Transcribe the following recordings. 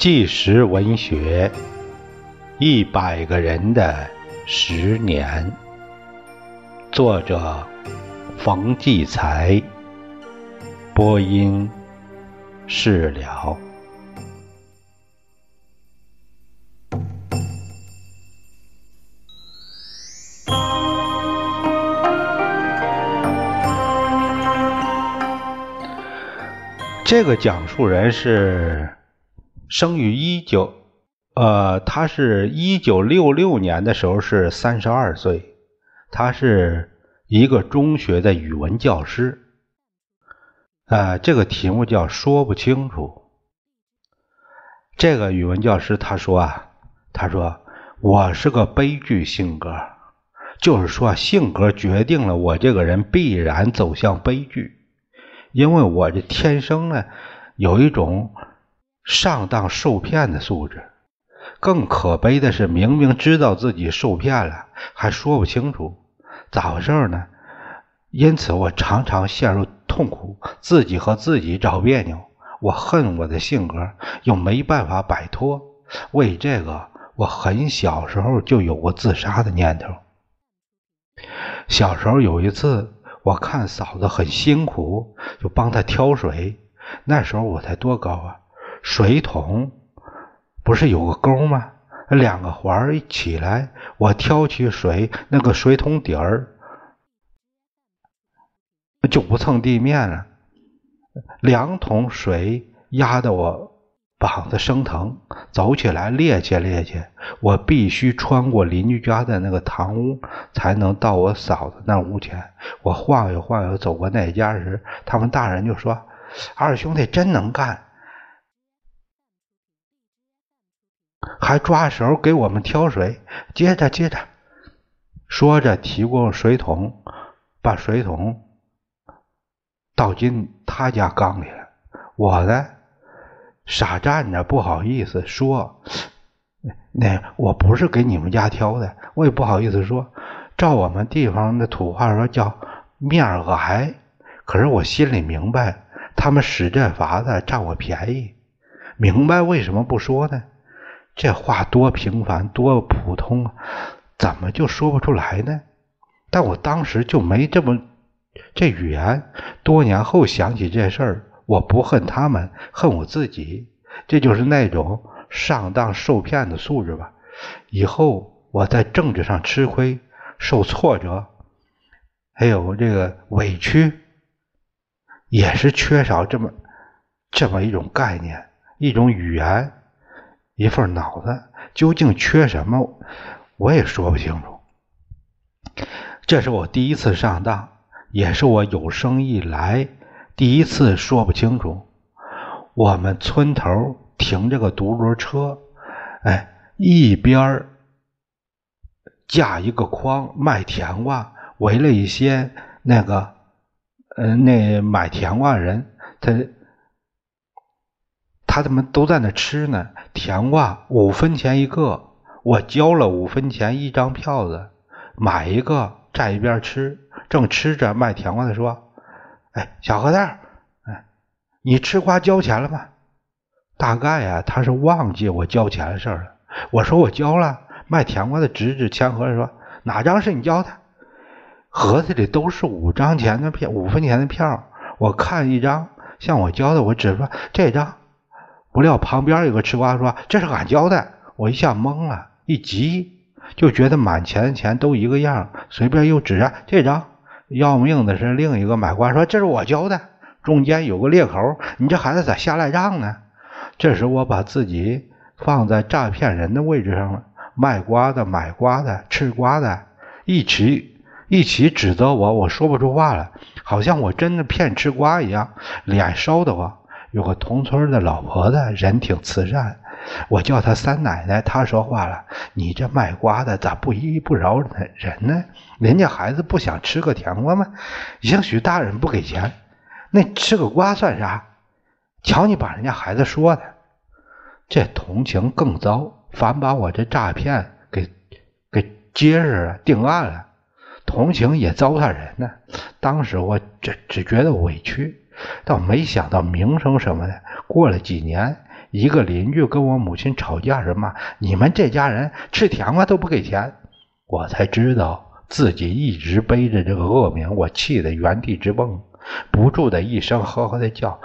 纪实文学，一百个人的十年。作者：冯骥才。播音：释了。这个讲述人是。生于一九，呃，他是一九六六年的时候是三十二岁，他是一个中学的语文教师，啊，这个题目叫说不清楚。这个语文教师他说啊，他说我是个悲剧性格，就是说性格决定了我这个人必然走向悲剧，因为我这天生呢有一种。上当受骗的素质，更可悲的是，明明知道自己受骗了，还说不清楚咋回事呢？因此，我常常陷入痛苦，自己和自己找别扭。我恨我的性格，又没办法摆脱。为这个，我很小时候就有过自杀的念头。小时候有一次，我看嫂子很辛苦，就帮她挑水。那时候我才多高啊？水桶不是有个钩吗？两个环一起来，我挑起水，那个水桶底儿就不蹭地面了。两桶水压得我膀子生疼，走起来趔趄趔趄。我必须穿过邻居家的那个堂屋，才能到我嫂子那屋前。我晃悠晃悠走过那家时，他们大人就说：“二兄弟真能干。”还抓手给我们挑水，接着接着，说着提过水桶，把水桶倒进他家缸里了。我呢，傻站着，不好意思说：“那我不是给你们家挑的。”我也不好意思说，照我们地方的土话说叫面儿可是我心里明白，他们使这法子占我便宜。明白为什么不说呢？这话多平凡，多普通啊，怎么就说不出来呢？但我当时就没这么这语言。多年后想起这事儿，我不恨他们，恨我自己。这就是那种上当受骗的素质吧。以后我在政治上吃亏、受挫折，还有这个委屈，也是缺少这么这么一种概念，一种语言。一份脑子究竟缺什么，我也说不清楚。这是我第一次上当，也是我有生以来第一次说不清楚。我们村头停着个独轮车，哎，一边架一个筐卖甜瓜，围了一些那个，呃，那买甜瓜人，他。他怎么都在那吃呢，甜瓜五分钱一个，我交了五分钱一张票子，买一个站一边吃。正吃着，卖甜瓜的说：“哎，小核桃，哎，你吃瓜交钱了吗？”大概呀，他是忘记我交钱的事了。我说我交了。卖甜瓜的指指钱盒说：“哪张是你交的？”盒子里都是五张钱的票，五分钱的票。我看一张像我交的，我只说这张。不料旁边有个吃瓜说：“这是俺交的。”我一下懵了，一急就觉得满钱的钱都一个样，随便又指着这张。要命的是另一个买瓜说：“这是我交的。”中间有个裂口，你这孩子咋瞎赖账呢？这时我把自己放在诈骗人的位置上了，卖瓜的、买瓜的、吃瓜的，一起一起指责我，我说不出话了，好像我真的骗吃瓜一样，脸烧得慌。有个同村的老婆子，人挺慈善，我叫她三奶奶。她说话了：“你这卖瓜的咋不依不饶人呢？人家孩子不想吃个甜瓜吗？兴许大人不给钱，那吃个瓜算啥？瞧你把人家孩子说的，这同情更糟，反把我这诈骗给给结实了，定案了。同情也糟蹋人呢。当时我只只觉得委屈。倒没想到名声什么的。过了几年，一个邻居跟我母亲吵架什么，你们这家人吃甜瓜都不给钱，我才知道自己一直背着这个恶名，我气得原地直蹦，不住的一声呵呵的叫，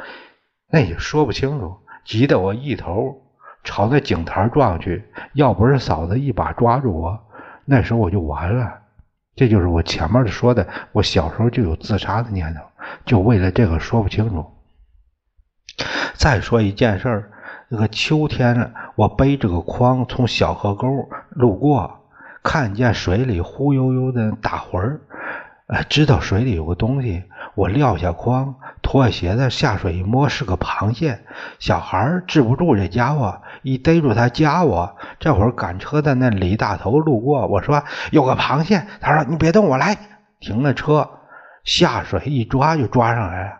那也说不清楚，急得我一头朝那井台撞去，要不是嫂子一把抓住我，那时候我就完了。这就是我前面说的，我小时候就有自杀的念头，就为了这个说不清楚。再说一件事儿，那个秋天，我背着个筐从小河沟路过，看见水里忽悠悠的打魂儿，呃，知道水里有个东西，我撂下筐，脱下鞋子下水一摸，是个螃蟹。小孩治不住这家伙，一逮住他夹我。这会儿赶车的那李大头路过，我说有个螃蟹，他说你别动，我来。停了车，下水一抓就抓上来了。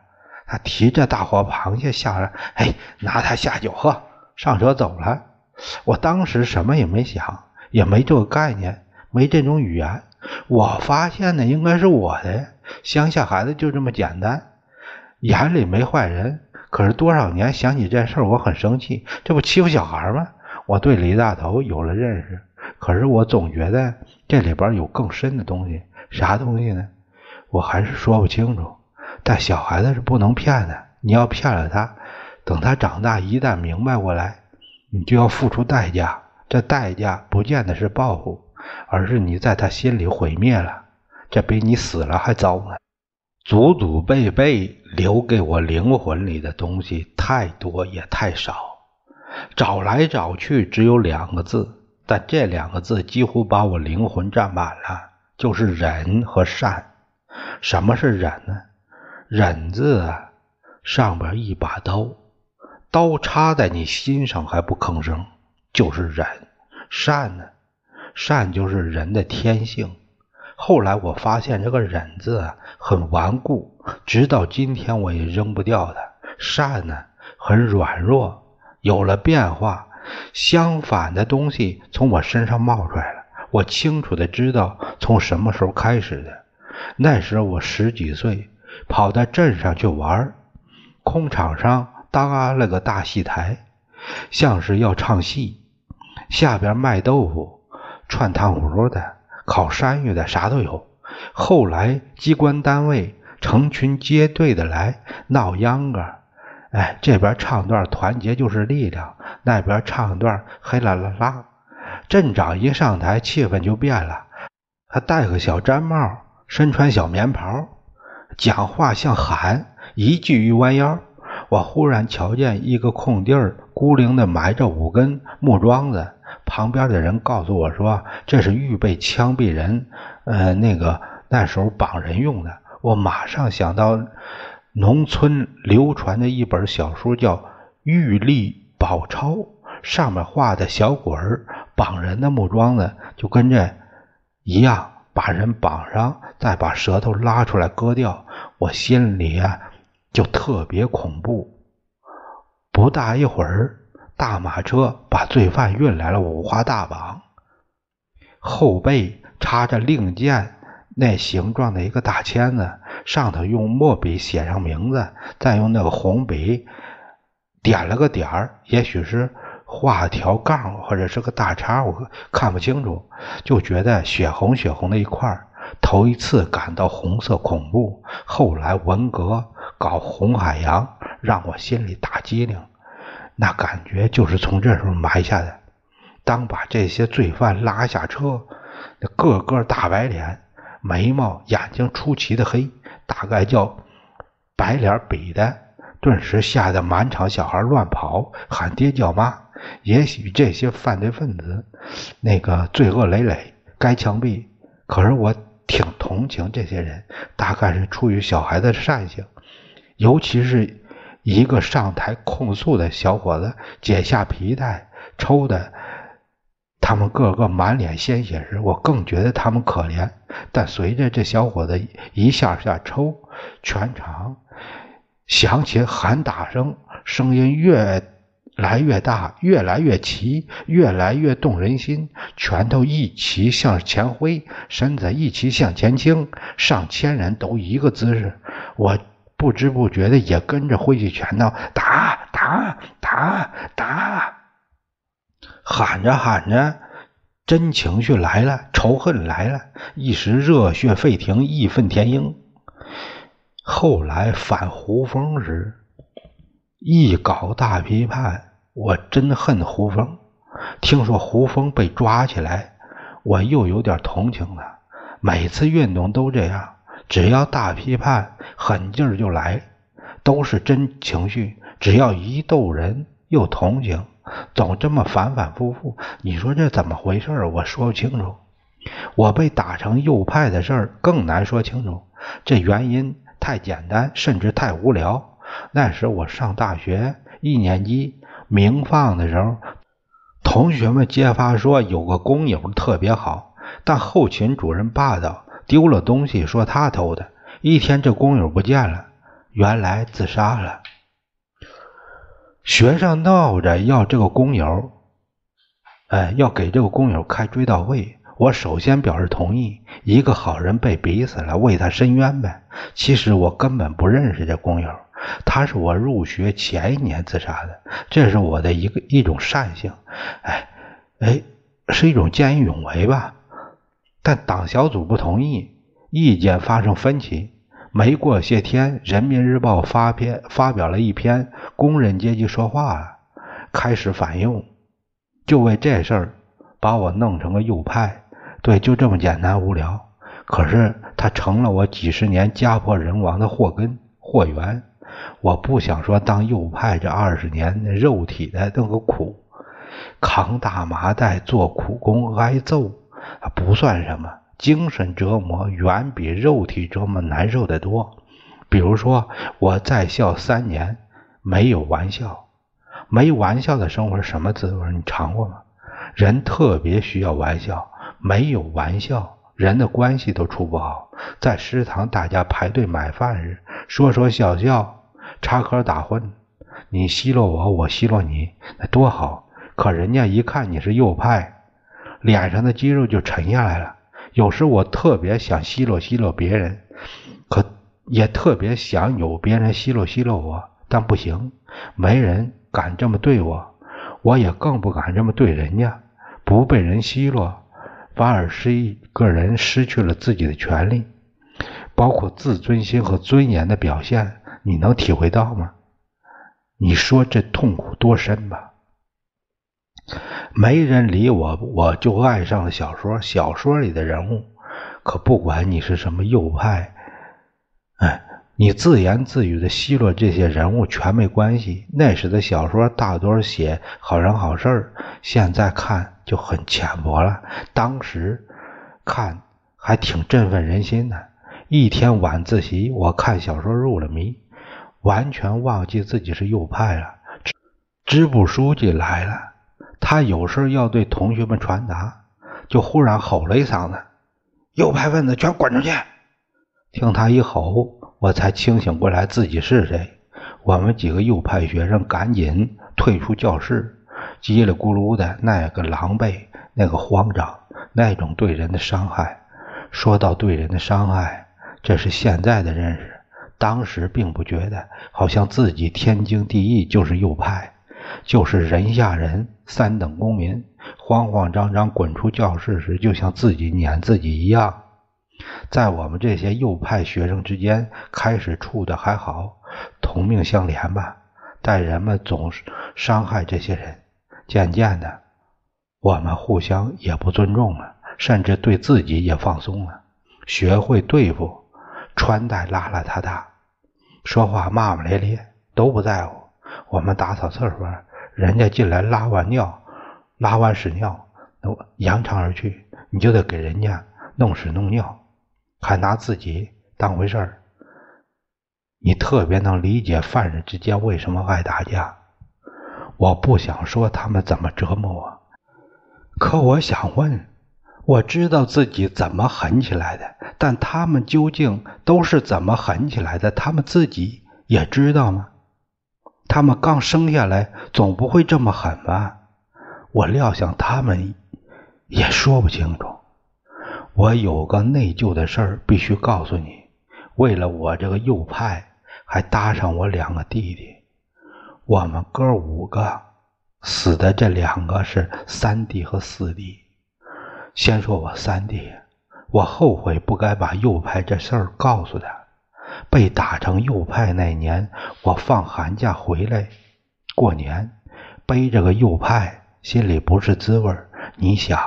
他提着大活螃蟹下来，哎，拿它下酒喝，上车走了。我当时什么也没想，也没这个概念，没这种语言。我发现的应该是我的，乡下孩子就这么简单，眼里没坏人。可是多少年想起这事，我很生气，这不欺负小孩吗？我对李大头有了认识，可是我总觉得这里边有更深的东西，啥东西呢？我还是说不清楚。但小孩子是不能骗的，你要骗了他，等他长大一旦明白过来，你就要付出代价。这代价不见得是报复，而是你在他心里毁灭了，这比你死了还糟呢。祖祖辈辈留给我灵魂里的东西太多也太少，找来找去只有两个字，但这两个字几乎把我灵魂占满了，就是忍和善。什么是忍呢？忍字啊，上边一把刀，刀插在你心上还不吭声，就是忍。善呢，善就是人的天性。后来我发现这个忍字啊很顽固，直到今天我也扔不掉它。善呢很软弱，有了变化，相反的东西从我身上冒出来了。我清楚的知道从什么时候开始的。那时候我十几岁。跑到镇上去玩空场上搭了个大戏台，像是要唱戏。下边卖豆腐、串糖葫芦的、烤山芋的，啥都有。后来机关单位成群结队的来闹秧歌，哎，这边唱段团结就是力量，那边唱段黑啦啦啦。镇长一上台，气氛就变了。他戴个小毡帽，身穿小棉袍。讲话像喊，一句一弯腰。我忽然瞧见一个空地儿，孤零的埋着五根木桩子。旁边的人告诉我说，这是预备枪毙人，呃，那个那时候绑人用的。我马上想到农村流传的一本小书，叫《玉历宝钞》，上面画的小鬼儿绑人的木桩子，就跟这一样。把人绑上，再把舌头拉出来割掉，我心里啊就特别恐怖。不大一会儿，大马车把罪犯运来了，五花大绑，后背插着令箭那形状的一个大签子，上头用墨笔写上名字，再用那个红笔点了个点儿，也许是。画条杠或者是个大叉，我看不清楚，就觉得血红血红的一块头一次感到红色恐怖，后来文革搞红海洋，让我心里打机灵。那感觉就是从这时候埋下的。当把这些罪犯拉下车，那个个大白脸，眉毛眼睛出奇的黑，大概叫白脸比的，顿时吓得满场小孩乱跑，喊爹叫妈。也许这些犯罪分子那个罪恶累累，该枪毙。可是我挺同情这些人，大概是出于小孩的善性。尤其是一个上台控诉的小伙子，解下皮带抽的，他们个个满脸鲜血时，我更觉得他们可怜。但随着这小伙子一下下抽，全场响起喊打声，声音越。来越大，越来越齐，越来越动人心。拳头一齐向前挥，身子一齐向前倾。上千人都一个姿势，我不知不觉的也跟着挥起拳头，打打打打，喊着喊着，真情绪来了，仇恨来了，一时热血沸腾，义愤填膺。后来反胡风时，一搞大批判，我真恨胡风。听说胡风被抓起来，我又有点同情了。每次运动都这样。只要大批判，狠劲儿就来，都是真情绪。只要一逗人，又同情，总这么反反复复。你说这怎么回事？我说不清楚。我被打成右派的事儿更难说清楚。这原因太简单，甚至太无聊。那时我上大学一年级，鸣放的时候，同学们揭发说有个工友特别好，但后勤主任霸道。丢了东西，说他偷的。一天，这工友不见了，原来自杀了。学生闹着要这个工友，哎，要给这个工友开追悼会。我首先表示同意。一个好人被逼死了，为他伸冤呗。其实我根本不认识这工友，他是我入学前一年自杀的。这是我的一个一种善性，哎哎，是一种见义勇为吧。但党小组不同意，意见发生分歧。没过些天，《人民日报》发篇发表了一篇《工人阶级说话》，开始反右，就为这事儿把我弄成个右派。对，就这么简单无聊。可是他成了我几十年家破人亡的祸根祸源。我不想说当右派这二十年肉体的那个苦，扛大麻袋做苦工挨揍。不算什么，精神折磨远比肉体折磨难受的多。比如说，我在校三年没有玩笑，没玩笑的生活什么滋味？你尝过吗？人特别需要玩笑，没有玩笑，人的关系都处不好。在食堂大家排队买饭时，说说笑笑，插科打诨，你奚落我，我奚落你，那多好。可人家一看你是右派。脸上的肌肉就沉下来了。有时我特别想奚落奚落别人，可也特别想有别人奚落奚落我，但不行，没人敢这么对我，我也更不敢这么对人家。不被人奚落，反而是一个人失去了自己的权利，包括自尊心和尊严的表现。你能体会到吗？你说这痛苦多深吧？没人理我，我就爱上了小说。小说里的人物，可不管你是什么右派，哎，你自言自语的奚落这些人物全没关系。那时的小说大多写好人好事现在看就很浅薄了。当时看还挺振奋人心的。一天晚自习，我看小说入了迷，完全忘记自己是右派了。支部书记来了。他有事要对同学们传达，就忽然吼了一嗓子：“右派分子全滚出去！”听他一吼，我才清醒过来自己是谁。我们几个右派学生赶紧退出教室，叽里咕噜的那个狼狈，那个慌张，那种对人的伤害。说到对人的伤害，这是现在的认识，当时并不觉得，好像自己天经地义就是右派。就是人下人，三等公民，慌慌张张滚出教室时，就像自己撵自己一样。在我们这些右派学生之间，开始处的还好，同命相连吧。但人们总是伤害这些人，渐渐的，我们互相也不尊重了，甚至对自己也放松了，学会对付，穿戴邋邋遢遢，说话骂骂咧咧，都不在乎。我们打扫厕所，人家进来拉完尿，拉完屎尿，扬长而去，你就得给人家弄屎弄尿，还拿自己当回事儿。你特别能理解犯人之间为什么爱打架。我不想说他们怎么折磨我，可我想问，我知道自己怎么狠起来的，但他们究竟都是怎么狠起来的？他们自己也知道吗？他们刚生下来，总不会这么狠吧？我料想他们也说不清楚。我有个内疚的事儿必须告诉你：为了我这个右派，还搭上我两个弟弟。我们哥五个死的这两个是三弟和四弟。先说我三弟，我后悔不该把右派这事儿告诉他。被打成右派那年，我放寒假回来过年，背着个右派，心里不是滋味儿。你想，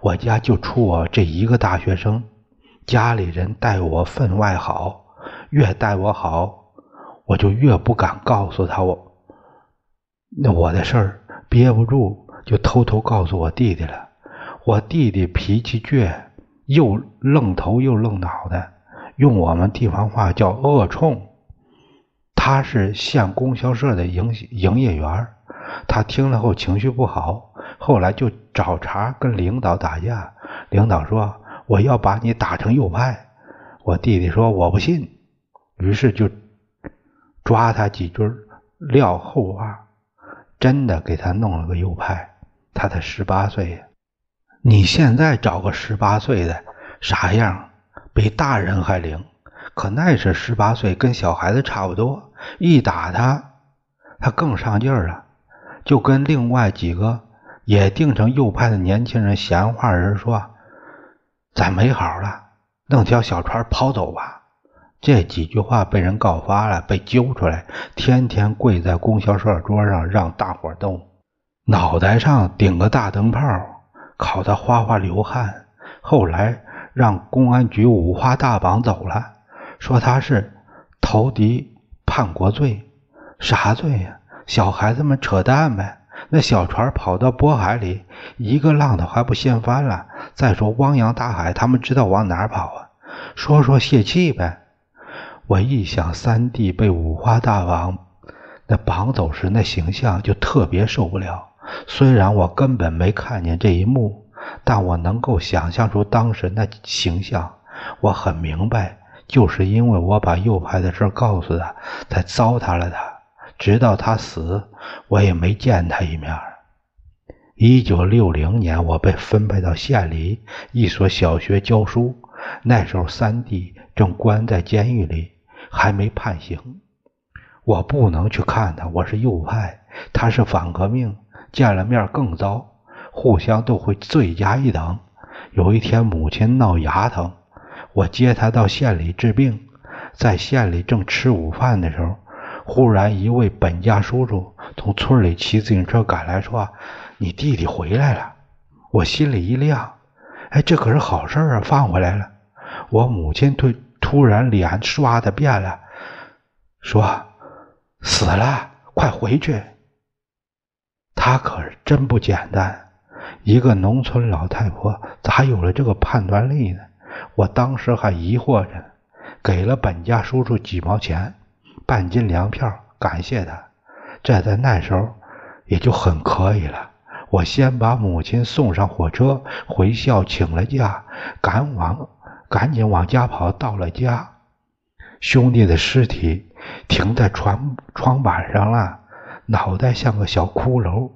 我家就出我这一个大学生，家里人待我分外好，越待我好，我就越不敢告诉他我那我的事儿，憋不住就偷偷告诉我弟弟了。我弟弟脾气倔，又愣头又愣脑的，用我们地方话叫恶冲。他是县供销社的营营业员，他听了后情绪不好，后来就找茬跟领导打架。领导说：“我要把你打成右派。”我弟弟说：“我不信。”于是就抓他几句撂后话，真的给他弄了个右派。他才十八岁呀。你现在找个十八岁的啥样？比大人还灵。可那是十八岁，跟小孩子差不多。一打他，他更上劲儿了，就跟另外几个也定成右派的年轻人闲话人说：“咱没好了，弄条小船跑走吧。”这几句话被人告发了，被揪出来，天天跪在供销社桌上让大伙斗，脑袋上顶个大灯泡。烤得哗哗流汗，后来让公安局五花大绑走了，说他是投敌叛国罪，啥罪呀？小孩子们扯淡呗。那小船跑到渤海里，一个浪头还不掀翻了。再说汪洋大海，他们知道往哪儿跑啊？说说泄气呗。我一想三弟被五花大绑那绑走时那形象，就特别受不了。虽然我根本没看见这一幕，但我能够想象出当时那形象。我很明白，就是因为我把右派的事告诉他，才糟蹋了他。直到他死，我也没见他一面。一九六零年，我被分配到县里一所小学教书。那时候，三弟正关在监狱里，还没判刑。我不能去看他，我是右派，他是反革命。见了面更糟，互相都会罪加一等。有一天，母亲闹牙疼，我接她到县里治病。在县里正吃午饭的时候，忽然一位本家叔叔从村里骑自行车赶来，说：“你弟弟回来了。”我心里一亮，哎，这可是好事啊，放回来了。我母亲对突然脸刷的变了，说：“死了，快回去。”他可是真不简单，一个农村老太婆咋有了这个判断力呢？我当时还疑惑着，给了本家叔叔几毛钱，半斤粮票，感谢他。这在那时候也就很可以了。我先把母亲送上火车，回校请了假，赶往赶紧往家跑。到了家，兄弟的尸体停在床床板上了。脑袋像个小骷髅，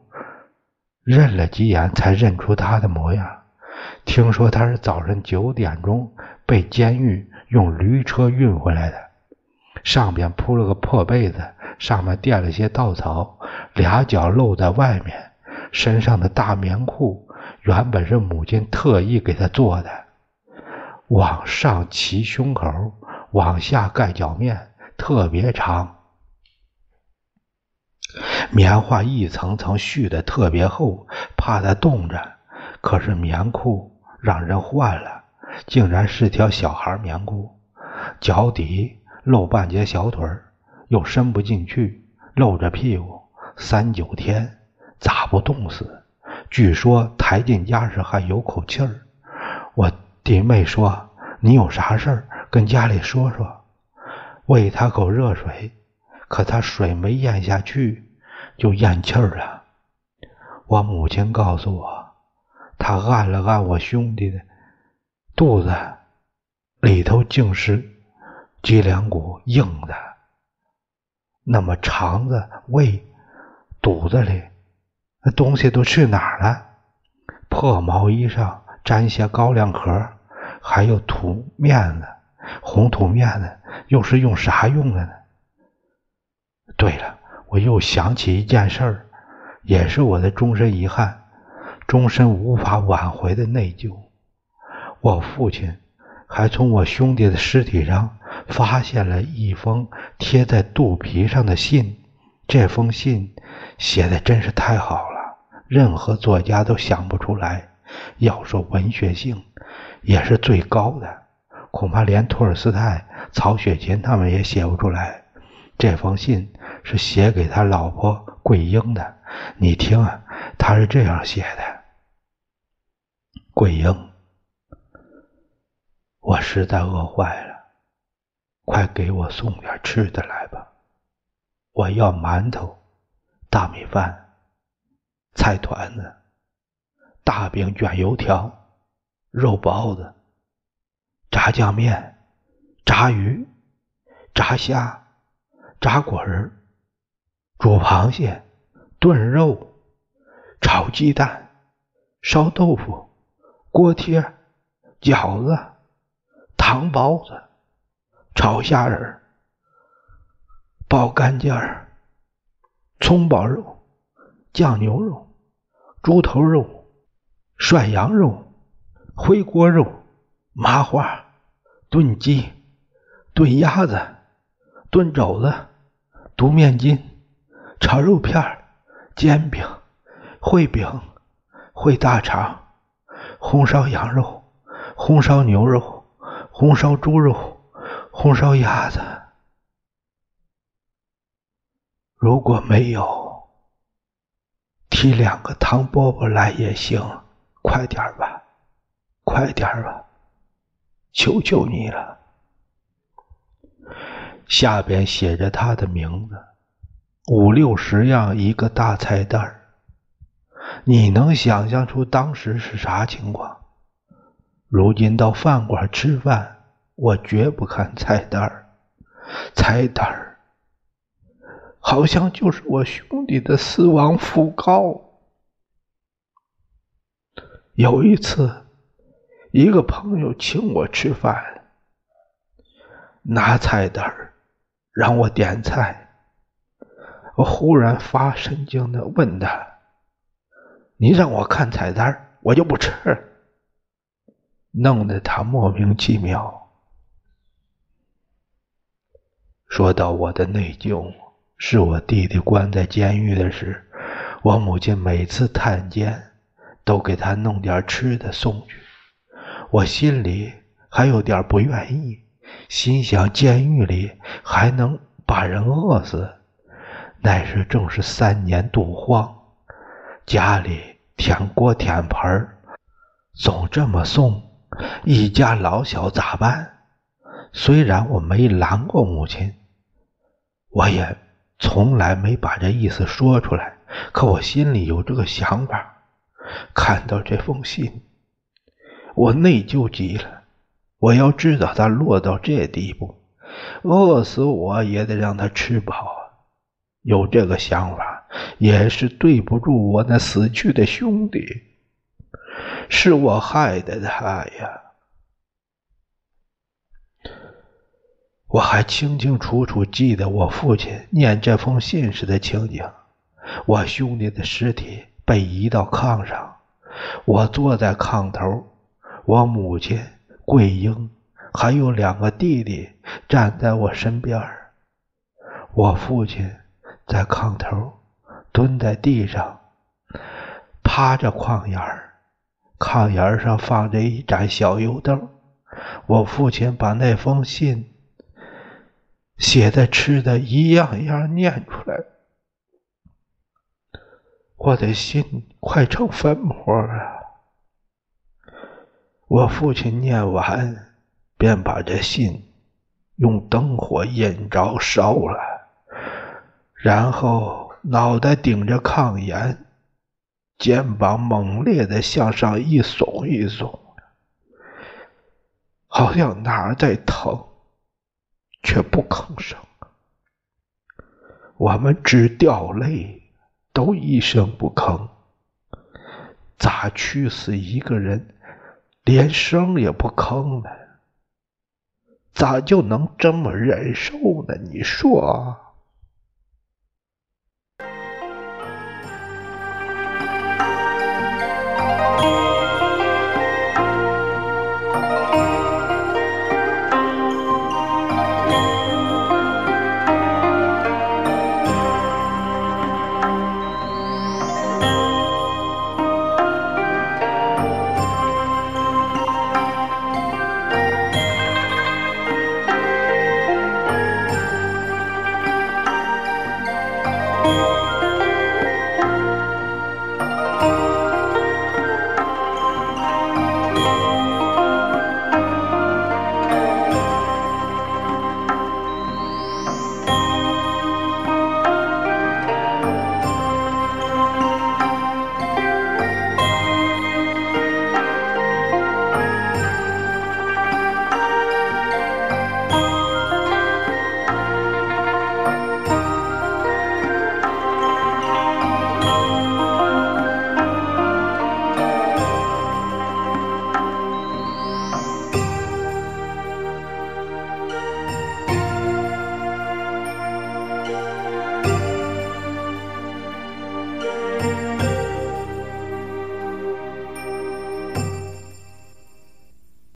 认了几眼才认出他的模样。听说他是早晨九点钟被监狱用驴车运回来的，上边铺了个破被子，上面垫了些稻草，俩脚露在外面，身上的大棉裤原本是母亲特意给他做的，往上齐胸口，往下盖脚面，特别长。棉花一层层絮的特别厚，怕它冻着。可是棉裤让人换了，竟然是条小孩棉裤，脚底露半截小腿又伸不进去，露着屁股。三九天咋不冻死？据说抬进家时还有口气儿。我弟妹说：“你有啥事儿跟家里说说，喂他口热水。”可他水没咽下去。就咽气儿了。我母亲告诉我，他按了按我兄弟的肚子，里头竟是脊梁骨硬的。那么肠子、胃、肚子里那东西都去哪儿了？破毛衣上沾些高粱壳，还有土面子、红土面子，又是用啥用的呢？对了，我又想起一件事儿，也是我的终身遗憾，终身无法挽回的内疚。我父亲还从我兄弟的尸体上发现了一封贴在肚皮上的信，这封信写的真是太好了，任何作家都想不出来。要说文学性，也是最高的，恐怕连托尔斯泰、曹雪芹他们也写不出来。这封信是写给他老婆桂英的，你听啊，他是这样写的：桂英，我实在饿坏了，快给我送点吃的来吧，我要馒头、大米饭、菜团子。大饼卷油条、肉包子、炸酱面、炸鱼、炸虾、炸果仁、煮螃蟹、炖肉、炒鸡蛋、烧豆腐、锅贴、饺子、糖包子、炒虾仁、爆干尖儿、葱爆肉、酱牛肉、猪头肉。涮羊肉、回锅肉、麻花、炖鸡、炖鸭子、炖肘子、肚面筋、炒肉片、煎饼、烩饼、烩大肠、红烧羊肉、红烧牛肉、红烧猪肉、红烧鸭子。如果没有，提两个汤饽饽来也行。快点吧，快点吧，求求你了！下边写着他的名字，五六十样一个大菜单儿你能想象出当时是啥情况？如今到饭馆吃饭，我绝不看菜单儿菜单儿好像就是我兄弟的死亡讣告。有一次，一个朋友请我吃饭，拿菜单让我点菜。我忽然发神经的问他：“你让我看菜单我就不吃。”弄得他莫名其妙。说到我的内疚，是我弟弟关在监狱的事，我母亲每次探监。都给他弄点吃的送去，我心里还有点不愿意，心想监狱里还能把人饿死，那时正是三年肚荒，家里添锅添盆总这么送，一家老小咋办？虽然我没拦过母亲，我也从来没把这意思说出来，可我心里有这个想法。看到这封信，我内疚极了。我要知道他落到这地步，饿死我也得让他吃饱啊。有这个想法，也是对不住我那死去的兄弟，是我害的他呀。我还清清楚楚记得我父亲念这封信时的情景，我兄弟的尸体。被移到炕上，我坐在炕头，我母亲桂英还有两个弟弟站在我身边我父亲在炕头蹲在地上，趴着炕沿儿，炕沿儿上放着一盏小油灯。我父亲把那封信写的吃的一样一样念出来。我的心快成粉末了。我父亲念完，便把这信用灯火引着烧了，然后脑袋顶着炕沿，肩膀猛烈的向上一耸一耸，好像哪儿在疼，却不吭声。我们只掉泪。都一声不吭，咋去死一个人，连声也不吭呢？咋就能这么忍受呢？你说？